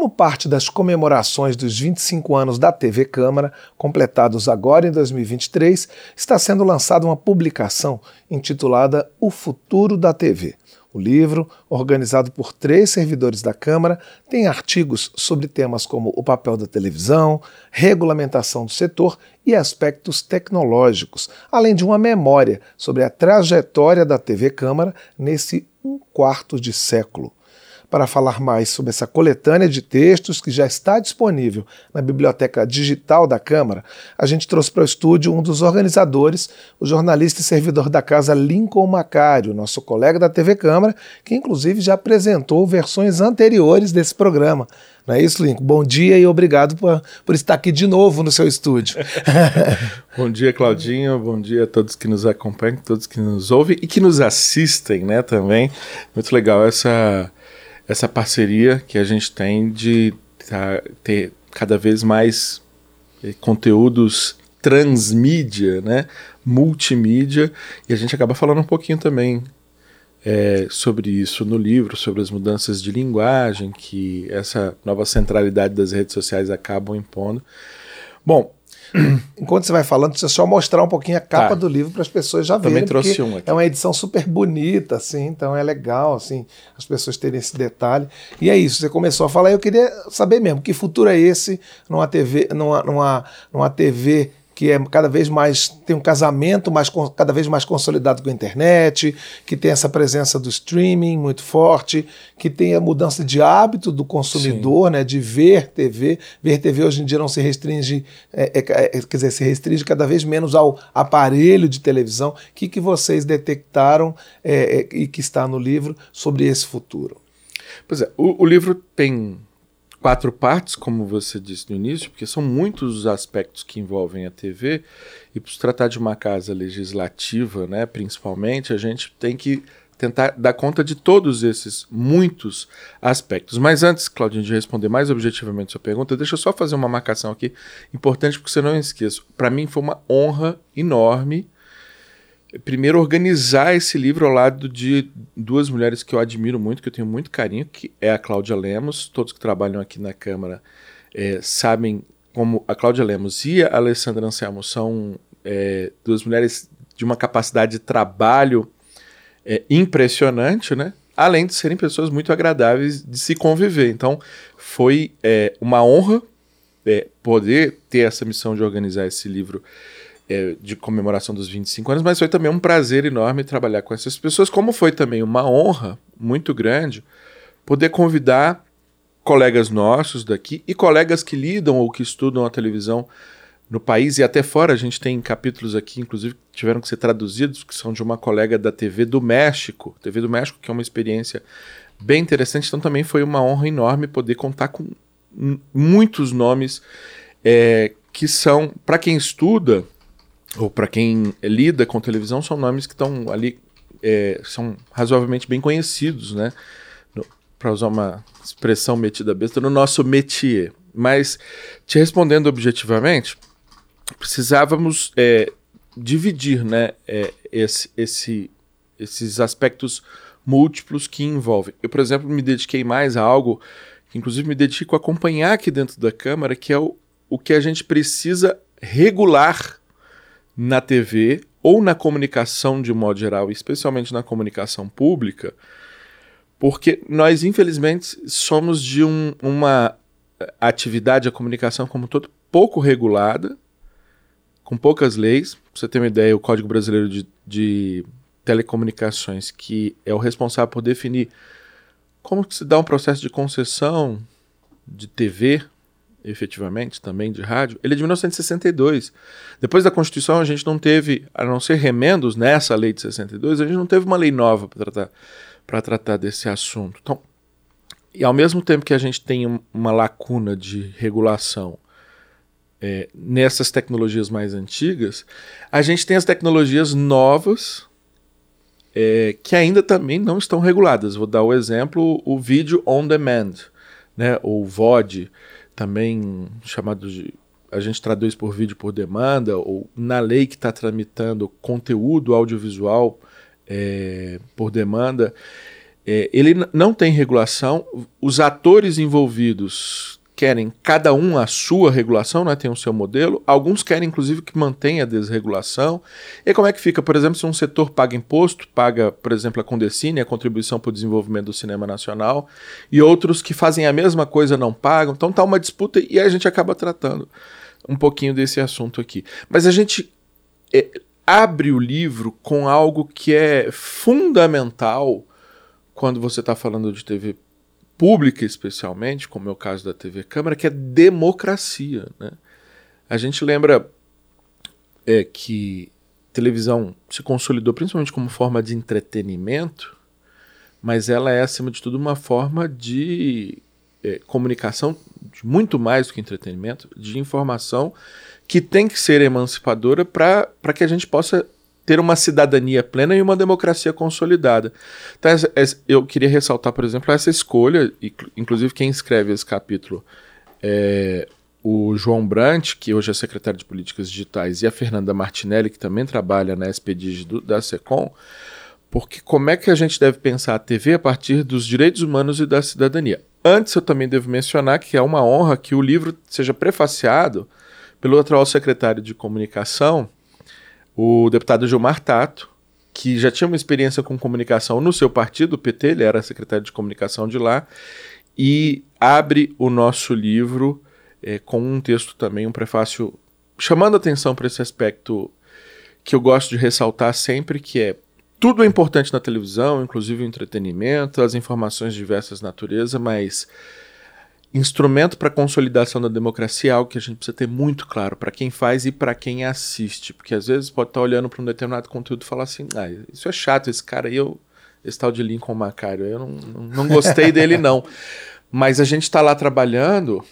Como parte das comemorações dos 25 anos da TV Câmara, completados agora em 2023, está sendo lançada uma publicação intitulada O Futuro da TV. O livro, organizado por três servidores da Câmara, tem artigos sobre temas como o papel da televisão, regulamentação do setor e aspectos tecnológicos, além de uma memória sobre a trajetória da TV Câmara nesse um quarto de século. Para falar mais sobre essa coletânea de textos que já está disponível na biblioteca digital da Câmara, a gente trouxe para o estúdio um dos organizadores, o jornalista e servidor da casa Lincoln Macário, nosso colega da TV Câmara, que inclusive já apresentou versões anteriores desse programa. Não é isso, Lincoln? Bom dia e obrigado por, por estar aqui de novo no seu estúdio. bom dia, Claudinho. Bom dia a todos que nos acompanham, todos que nos ouvem e que nos assistem, né, também. Muito legal essa essa parceria que a gente tem de tá, ter cada vez mais eh, conteúdos transmídia, né, multimídia, e a gente acaba falando um pouquinho também é, sobre isso no livro, sobre as mudanças de linguagem que essa nova centralidade das redes sociais acabam impondo. Bom, Enquanto você vai falando, deixa eu só mostrar um pouquinho a capa tá. do livro para as pessoas já verem. Também trouxe um aqui. É uma edição super bonita, assim, então é legal, assim, as pessoas terem esse detalhe. E é isso, você começou a falar, eu queria saber mesmo, que futuro é esse numa TV, numa, numa, numa TV que é cada vez mais tem um casamento mais cada vez mais consolidado com a internet, que tem essa presença do streaming muito forte, que tem a mudança de hábito do consumidor, né, de ver TV. Ver TV hoje em dia não se restringe, é, é, é, quer dizer, se restringe cada vez menos ao aparelho de televisão. O que, que vocês detectaram é, é, e que está no livro sobre esse futuro? Pois é, o, o livro tem quatro partes, como você disse no início, porque são muitos os aspectos que envolvem a TV, e para se tratar de uma casa legislativa, né, principalmente, a gente tem que tentar dar conta de todos esses muitos aspectos. Mas antes, Claudinho, de responder mais objetivamente sua pergunta, deixa eu só fazer uma marcação aqui importante, porque você não esqueça. Para mim foi uma honra enorme primeiro organizar esse livro ao lado de duas mulheres que eu admiro muito, que eu tenho muito carinho, que é a Cláudia Lemos. Todos que trabalham aqui na Câmara é, sabem como a Cláudia Lemos e a Alessandra Anselmo são é, duas mulheres de uma capacidade de trabalho é, impressionante, né? Além de serem pessoas muito agradáveis de se conviver. Então, foi é, uma honra é, poder ter essa missão de organizar esse livro é, de comemoração dos 25 anos, mas foi também um prazer enorme trabalhar com essas pessoas, como foi também uma honra muito grande poder convidar colegas nossos daqui e colegas que lidam ou que estudam a televisão no país e até fora. A gente tem capítulos aqui, inclusive, que tiveram que ser traduzidos, que são de uma colega da TV do México, TV do México, que é uma experiência bem interessante. Então também foi uma honra enorme poder contar com muitos nomes é, que são, para quem estuda ou para quem lida com televisão, são nomes que estão ali, é, são razoavelmente bem conhecidos, né? Para usar uma expressão metida besta, no nosso métier. Mas, te respondendo objetivamente, precisávamos é, dividir né, é, esse, esse, esses aspectos múltiplos que envolvem. Eu, por exemplo, me dediquei mais a algo que, inclusive, me dedico a acompanhar aqui dentro da Câmara, que é o, o que a gente precisa regular na TV ou na comunicação de um modo geral, especialmente na comunicação pública, porque nós, infelizmente, somos de um, uma atividade, a comunicação como todo, pouco regulada, com poucas leis. Pra você ter uma ideia, o Código Brasileiro de, de Telecomunicações, que é o responsável por definir como se dá um processo de concessão de TV, efetivamente, também de rádio, ele é de 1962. Depois da Constituição, a gente não teve, a não ser remendos nessa lei de 62, a gente não teve uma lei nova para tratar, tratar desse assunto. Então, e ao mesmo tempo que a gente tem uma lacuna de regulação é, nessas tecnologias mais antigas, a gente tem as tecnologias novas é, que ainda também não estão reguladas. Vou dar o exemplo, o vídeo on demand, né, ou VOD, também chamado de a gente traduz por vídeo por demanda, ou na lei que está tramitando conteúdo audiovisual é, por demanda. é, ele não tem regulação, os atores envolvidos querem cada um a sua regulação, né, tem o seu modelo, alguns querem inclusive que mantenha a desregulação. E como é que fica, por exemplo, se um setor paga imposto, paga, por exemplo, a Condecine, a contribuição para o desenvolvimento do cinema nacional, e outros que fazem a mesma coisa não pagam. Então tá uma disputa e a gente acaba tratando um pouquinho desse assunto aqui. Mas a gente é, abre o livro com algo que é fundamental quando você está falando de TV pública, especialmente, como é o caso da TV Câmara, que é democracia. Né? A gente lembra é, que televisão se consolidou principalmente como forma de entretenimento, mas ela é, acima de tudo, uma forma de é, comunicação, de muito mais do que entretenimento, de informação que tem que ser emancipadora para que a gente possa ter uma cidadania plena e uma democracia consolidada. Então, eu queria ressaltar, por exemplo, essa escolha, inclusive quem escreve esse capítulo é o João Brant, que hoje é secretário de Políticas Digitais, e a Fernanda Martinelli, que também trabalha na SPDIG da SECOM, porque como é que a gente deve pensar a TV a partir dos direitos humanos e da cidadania? Antes, eu também devo mencionar que é uma honra que o livro seja prefaciado pelo atual secretário de Comunicação, o deputado Gilmar Tato, que já tinha uma experiência com comunicação no seu partido, o PT, ele era secretário de comunicação de lá, e abre o nosso livro é, com um texto também, um prefácio, chamando atenção para esse aspecto que eu gosto de ressaltar sempre, que é tudo é importante na televisão, inclusive o entretenimento, as informações de diversas natureza, mas instrumento para consolidação da democracia é algo que a gente precisa ter muito claro para quem faz e para quem assiste, porque às vezes pode estar tá olhando para um determinado conteúdo e falar assim, ah, isso é chato, esse cara aí, eu, esse tal de Lincoln Macário, eu não, não, não gostei dele não. Mas a gente está lá trabalhando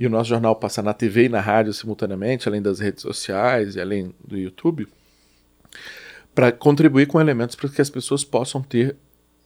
e o nosso jornal passa na TV e na rádio simultaneamente, além das redes sociais e além do YouTube, para contribuir com elementos para que as pessoas possam ter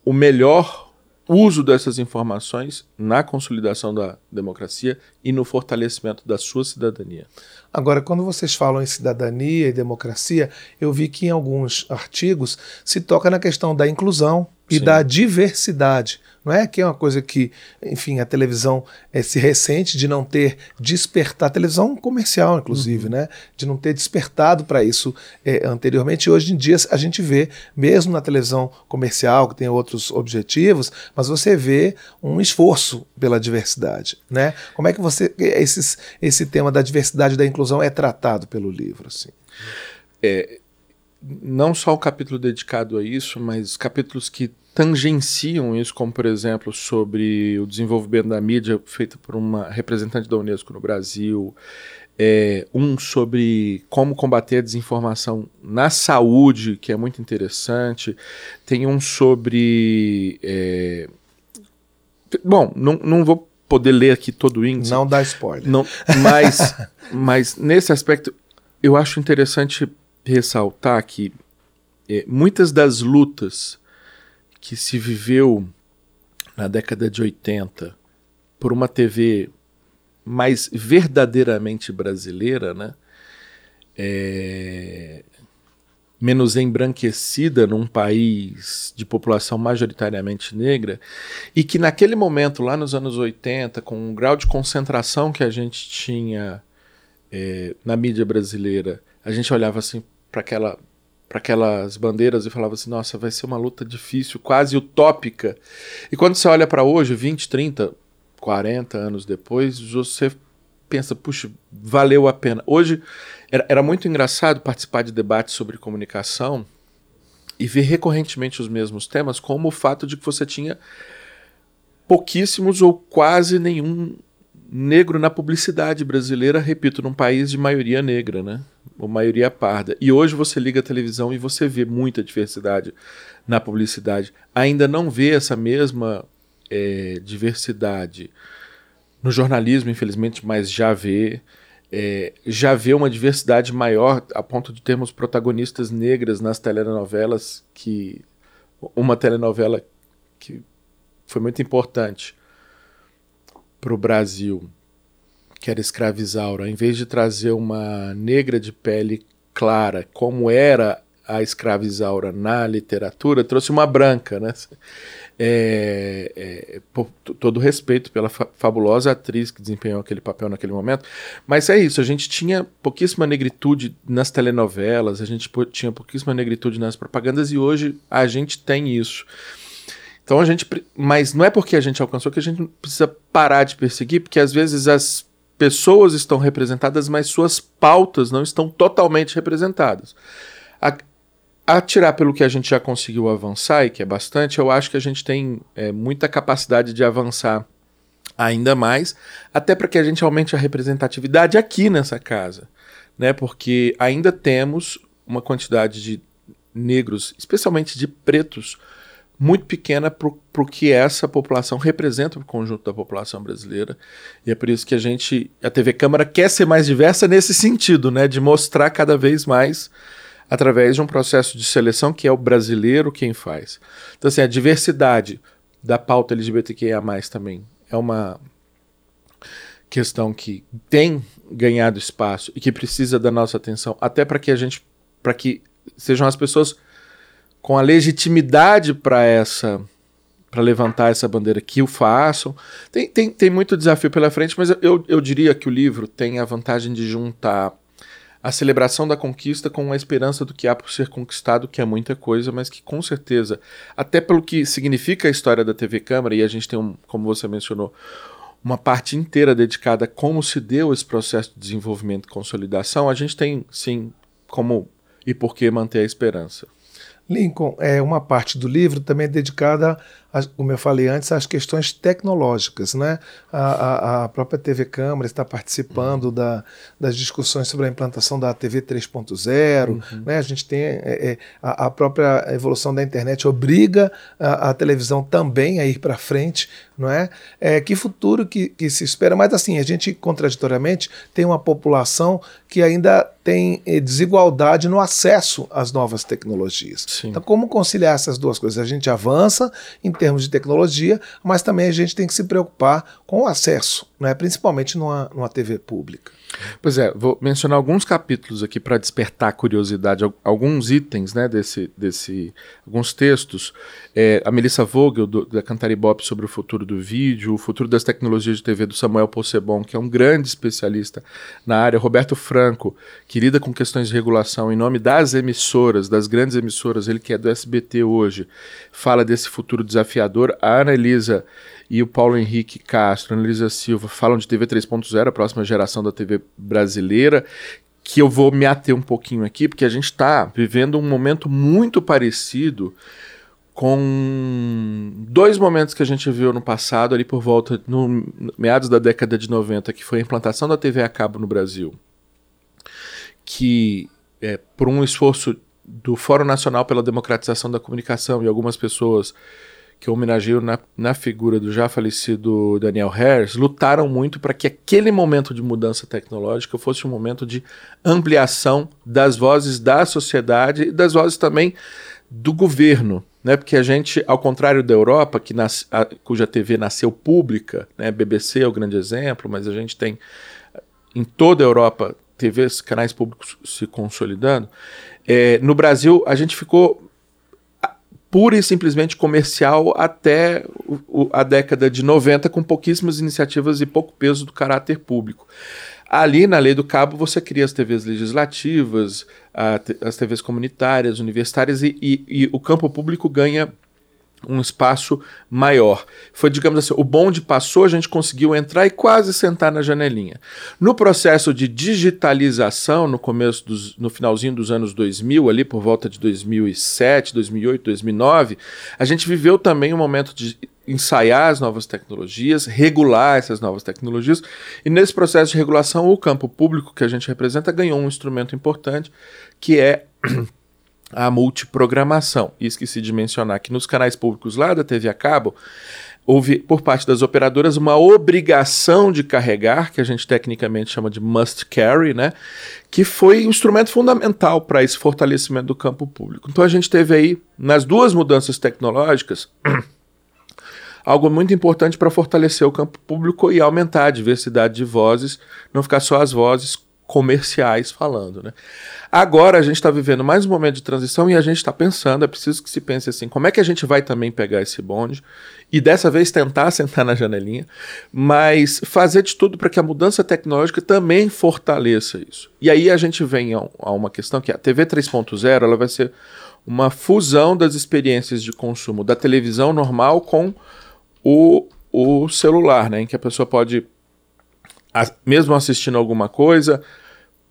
o melhor uso dessas informações na consolidação da democracia e no fortalecimento da sua cidadania. Agora, quando vocês falam em cidadania e democracia, eu vi que em alguns artigos se toca na questão da inclusão e Sim. da diversidade. Não é que é uma coisa que, enfim, a televisão é, se ressente de não ter despertado, televisão comercial, inclusive, uhum. né? De não ter despertado para isso é, anteriormente. E hoje em dia a gente vê, mesmo na televisão comercial, que tem outros objetivos, mas você vê um esforço pela diversidade, né? Como é que você. Esses, esse tema da diversidade e da inclusão é tratado pelo livro, assim? É, não só o capítulo dedicado a isso, mas capítulos que tangenciam isso, como por exemplo sobre o desenvolvimento da mídia feito por uma representante da Unesco no Brasil, é, um sobre como combater a desinformação na saúde, que é muito interessante, tem um sobre. É, bom, não, não vou poder ler aqui todo o índice. Não dá spoiler. Não, mas, mas nesse aspecto, eu acho interessante ressaltar que é, muitas das lutas que se viveu na década de 80 por uma TV mais verdadeiramente brasileira, né? É, menos embranquecida num país de população majoritariamente negra, e que naquele momento, lá nos anos 80, com o grau de concentração que a gente tinha é, na mídia brasileira, a gente olhava assim para aquela para aquelas bandeiras e falava assim: nossa, vai ser uma luta difícil, quase utópica. E quando você olha para hoje, 20, 30, 40 anos depois, você pensa: puxa, valeu a pena. Hoje era, era muito engraçado participar de debates sobre comunicação e ver recorrentemente os mesmos temas, como o fato de que você tinha pouquíssimos ou quase nenhum negro na publicidade brasileira, repito, num país de maioria negra, né? Ou maioria parda. E hoje você liga a televisão e você vê muita diversidade na publicidade. Ainda não vê essa mesma é, diversidade no jornalismo, infelizmente, mas já vê. É, já vê uma diversidade maior a ponto de termos protagonistas negras nas telenovelas que uma telenovela que foi muito importante para o Brasil, que era escravizaura, em vez de trazer uma negra de pele clara, como era a escravizaura na literatura, trouxe uma branca, né? É, é, por todo respeito pela fa fabulosa atriz que desempenhou aquele papel naquele momento. Mas é isso, a gente tinha pouquíssima negritude nas telenovelas, a gente tinha pouquíssima negritude nas propagandas e hoje a gente tem isso. Então a gente. Mas não é porque a gente alcançou que a gente precisa parar de perseguir, porque às vezes as pessoas estão representadas, mas suas pautas não estão totalmente representadas. A, tirar pelo que a gente já conseguiu avançar, e que é bastante, eu acho que a gente tem é, muita capacidade de avançar ainda mais, até para que a gente aumente a representatividade aqui nessa casa, né? Porque ainda temos uma quantidade de negros, especialmente de pretos, muito pequena para o que essa população representa para o conjunto da população brasileira. E é por isso que a gente, a TV Câmara quer ser mais diversa nesse sentido, né, de mostrar cada vez mais através de um processo de seleção que é o brasileiro quem faz. Então, assim, a diversidade da pauta LGBTQIA+, também é uma questão que tem ganhado espaço e que precisa da nossa atenção, até para que a gente, para que sejam as pessoas com a legitimidade para essa para levantar essa bandeira que o façam. Tem, tem, tem muito desafio pela frente, mas eu, eu diria que o livro tem a vantagem de juntar a celebração da conquista com a esperança do que há por ser conquistado, que é muita coisa, mas que com certeza, até pelo que significa a história da TV Câmara, e a gente tem, um, como você mencionou, uma parte inteira dedicada a como se deu esse processo de desenvolvimento e consolidação, a gente tem, sim, como e por que manter a esperança. Lincoln, é uma parte do livro também é dedicada, a, como eu falei antes, às questões tecnológicas. Né? A, a, a própria TV Câmara está participando uhum. da, das discussões sobre a implantação da TV 3.0. Uhum. Né? A gente tem é, é, a, própria evolução da internet obriga a, televisão também a ir para frente. Não é? é? que futuro que, que se espera? Mas assim, a gente contraditoriamente tem uma população que ainda tem eh, desigualdade no acesso às novas tecnologias. Sim. Então, como conciliar essas duas coisas? A gente avança em termos de tecnologia, mas também a gente tem que se preocupar com o acesso, né? principalmente numa, numa TV pública. Pois é, vou mencionar alguns capítulos aqui para despertar curiosidade, alguns itens né, desse, desse alguns textos. É, a Melissa Vogel, do, da Cantaribop, sobre o futuro do vídeo, o futuro das tecnologias de TV do Samuel Possebon, que é um grande especialista na área. Roberto Franco, que lida com questões de regulação em nome das emissoras, das grandes emissoras, ele que é do SBT hoje, fala desse futuro desafiador. A Ana Elisa e o Paulo Henrique Castro, Ana Elisa Silva, falam de TV 3.0, a próxima geração da TV brasileira, que eu vou me ater um pouquinho aqui, porque a gente está vivendo um momento muito parecido com dois momentos que a gente viu no passado, ali por volta, no meados da década de 90, que foi a implantação da TV a cabo no Brasil, que é, por um esforço do Fórum Nacional pela Democratização da Comunicação e algumas pessoas que homenageiam na, na figura do já falecido Daniel Harris, lutaram muito para que aquele momento de mudança tecnológica fosse um momento de ampliação das vozes da sociedade e das vozes também do governo. Né, porque a gente, ao contrário da Europa, que nas, a, cuja TV nasceu pública, né, BBC é o grande exemplo, mas a gente tem em toda a Europa TVs, canais públicos se consolidando. É, no Brasil, a gente ficou pura e simplesmente comercial até o, a década de 90, com pouquíssimas iniciativas e pouco peso do caráter público. Ali, na lei do cabo, você cria as TVs legislativas, a, as TVs comunitárias, universitárias, e, e, e o campo público ganha um espaço maior. Foi, digamos assim, o bonde passou, a gente conseguiu entrar e quase sentar na janelinha. No processo de digitalização, no começo dos, no finalzinho dos anos 2000, ali por volta de 2007, 2008, 2009, a gente viveu também um momento de ensaiar as novas tecnologias, regular essas novas tecnologias, e nesse processo de regulação, o campo público que a gente representa ganhou um instrumento importante, que é a multiprogramação. E esqueci de mencionar que nos canais públicos lá da TV a cabo, houve por parte das operadoras uma obrigação de carregar, que a gente tecnicamente chama de must carry, né? Que foi um instrumento fundamental para esse fortalecimento do campo público. Então a gente teve aí, nas duas mudanças tecnológicas, algo muito importante para fortalecer o campo público e aumentar a diversidade de vozes, não ficar só as vozes comerciais falando. Né? Agora a gente está vivendo mais um momento de transição e a gente está pensando, é preciso que se pense assim, como é que a gente vai também pegar esse bonde e dessa vez tentar sentar na janelinha, mas fazer de tudo para que a mudança tecnológica também fortaleça isso. E aí a gente vem a, uma questão que a TV 3.0 ela vai ser uma fusão das experiências de consumo da televisão normal com o, o celular, né, em que a pessoa pode mesmo assistindo alguma coisa,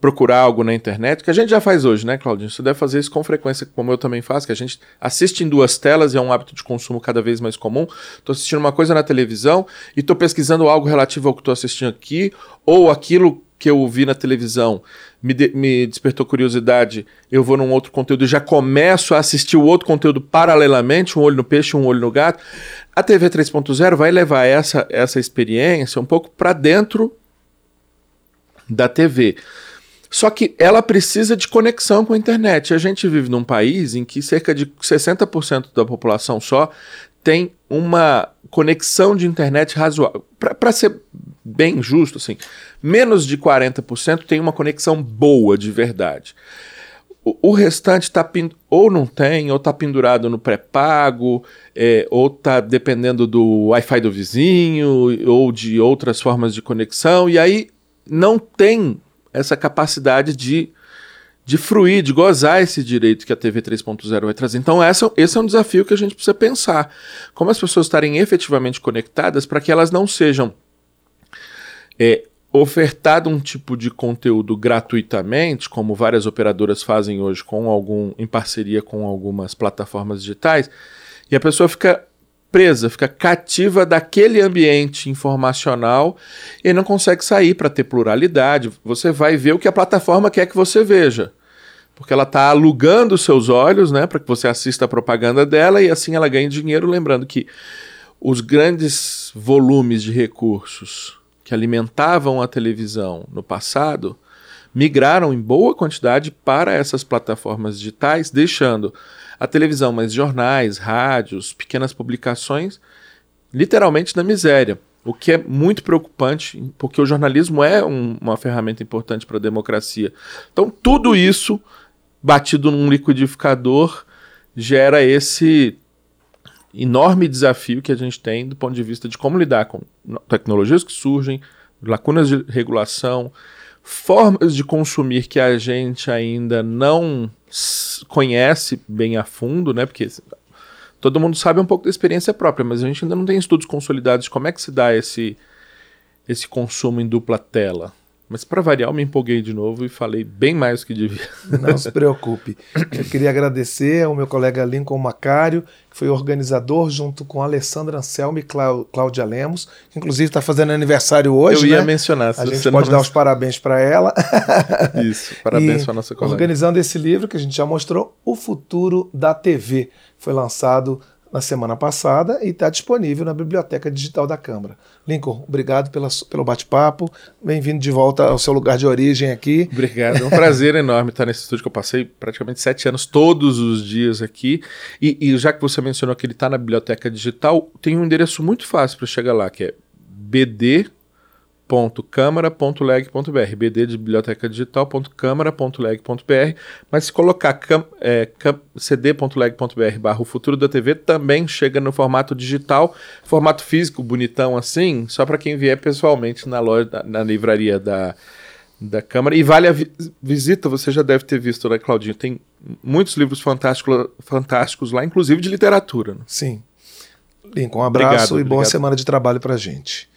procurar algo na internet, que a gente já faz hoje, né, Claudinho? Você deve fazer isso com frequência, como eu também faço, que a gente assiste em duas telas e é um hábito de consumo cada vez mais comum. Estou assistindo uma coisa na televisão e estou pesquisando algo relativo ao que estou assistindo aqui, ou aquilo que eu vi na televisão me, de, me despertou curiosidade, eu vou num outro conteúdo e já começo a assistir o outro conteúdo paralelamente, um olho no peixe, um olho no gato. A TV 3.0 vai levar essa, essa experiência um pouco para dentro da TV. Só que ela precisa de conexão com a internet. A gente vive num país em que cerca de 60% da população só tem uma conexão de internet razoável. Para ser bem justo, assim, menos de 40% tem uma conexão boa de verdade. O, o restante está ou não tem, ou está pendurado no pré-pago, é, ou está dependendo do Wi-Fi do vizinho, ou de outras formas de conexão, e aí não tem essa capacidade de, de fruir, de gozar esse direito que a TV 3.0 vai trazer. Então, essa, esse é um desafio que a gente precisa pensar. Como as pessoas estarem efetivamente conectadas para que elas não sejam é, ofertado um tipo de conteúdo gratuitamente, como várias operadoras fazem hoje com algum em parceria com algumas plataformas digitais, e a pessoa fica presa, fica cativa daquele ambiente informacional e não consegue sair para ter pluralidade. Você vai ver o que a plataforma quer que você veja. Porque ela está alugando seus olhos né, para que você assista a propaganda dela e assim ela ganha dinheiro. Lembrando que os grandes volumes de recursos que alimentavam a televisão no passado migraram em boa quantidade para essas plataformas digitais, deixando a televisão, mas jornais, rádios, pequenas publicações, literalmente na miséria. O que é muito preocupante, porque o jornalismo é um, uma ferramenta importante para a democracia. Então, tudo isso batido num liquidificador gera esse enorme desafio que a gente tem do ponto de vista de como lidar com tecnologias que surgem, lacunas de regulação, formas de consumir que a gente ainda não conhece bem a fundo, né? Porque todo mundo sabe um pouco da experiência própria, mas a gente ainda não tem estudos consolidados de como é que se dá esse, esse consumo em dupla tela. Mas para variar, eu me empolguei de novo e falei bem mais do que devia. Não se preocupe. Eu queria agradecer ao meu colega Lincoln Macário, que foi organizador junto com Alessandra Anselmo e Cláudia Lemos, que inclusive está fazendo aniversário hoje. Eu ia né? mencionar. A gente pode dar os parabéns para ela. Isso, parabéns para nossa colega. Organizando esse livro que a gente já mostrou, O Futuro da TV. Foi lançado na semana passada e está disponível na Biblioteca Digital da Câmara. Lincoln, obrigado pela, pelo bate-papo. Bem-vindo de volta ao seu lugar de origem aqui. Obrigado. É um prazer enorme estar nesse estúdio que eu passei praticamente sete anos todos os dias aqui. E, e já que você mencionou que ele está na Biblioteca Digital, tem um endereço muito fácil para chegar lá, que é bd bd.câmara.leg.br, bd de biblioteca digital.câmara.leg.br, mas se colocar é, cd.leg.br barra o futuro da TV também chega no formato digital, formato físico bonitão assim, só para quem vier pessoalmente na loja, na livraria da, da Câmara. E vale a vi visita, você já deve ter visto, né, Claudinho? Tem muitos livros fantásticos, fantásticos lá, inclusive de literatura. Né? Sim. Lincoln, um abraço obrigado, e boa semana de trabalho para gente.